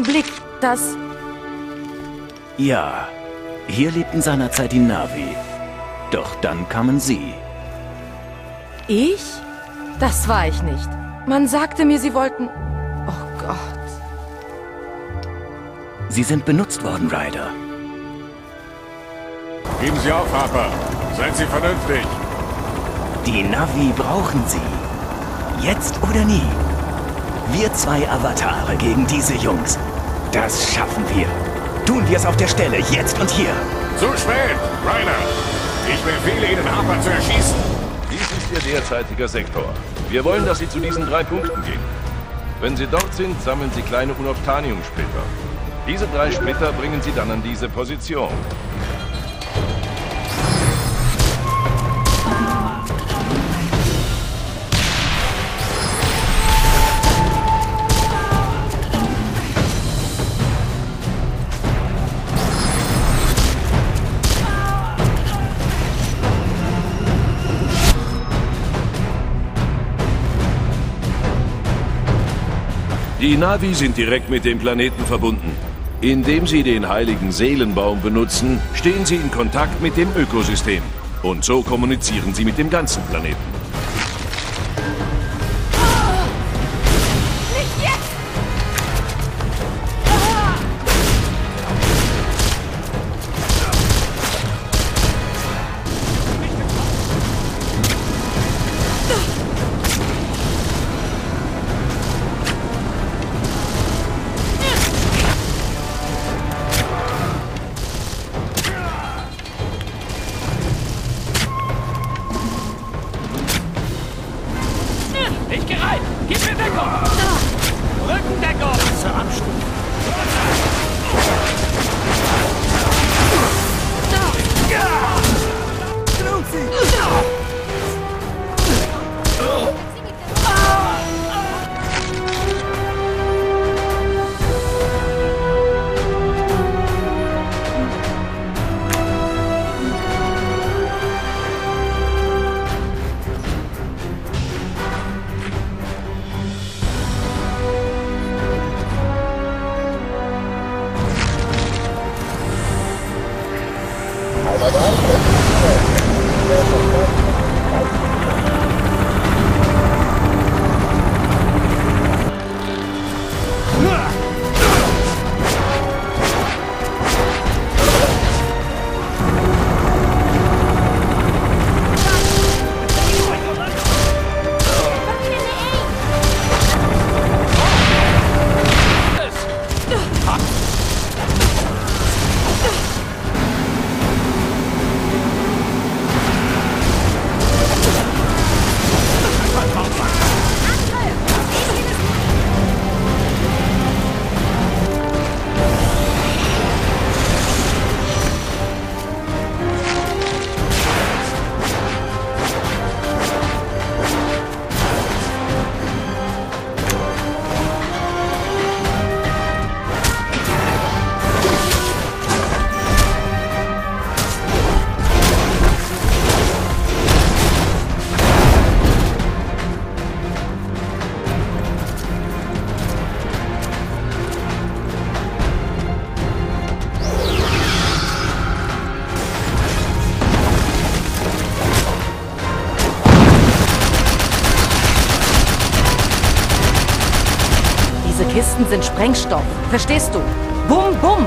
Augenblick, das. Ja, hier lebten seinerzeit die Navi. Doch dann kamen sie. Ich? Das war ich nicht. Man sagte mir, sie wollten. Oh Gott. Sie sind benutzt worden, Ryder. Geben Sie auf, Harper. Seien Sie vernünftig. Die Navi brauchen sie. Jetzt oder nie. Wir zwei Avatare gegen diese Jungs. Das schaffen wir. Tun wir es auf der Stelle, jetzt und hier. Zu spät, Ryder. Ich befehle Ihnen, Harper zu erschießen. Dies ist Ihr derzeitiger Sektor. Wir wollen, dass Sie zu diesen drei Punkten gehen. Wenn Sie dort sind, sammeln Sie kleine Unoftanium-Splitter. Diese drei Splitter bringen Sie dann an diese Position. Die Navi sind direkt mit dem Planeten verbunden. Indem sie den heiligen Seelenbaum benutzen, stehen sie in Kontakt mit dem Ökosystem. Und so kommunizieren sie mit dem ganzen Planeten. bereit. Gib mir Deckung! Da. Rückendeckung! Zur Da! Ja! Lucy! Kisten sind Sprengstoff. Verstehst du? Bum, bum!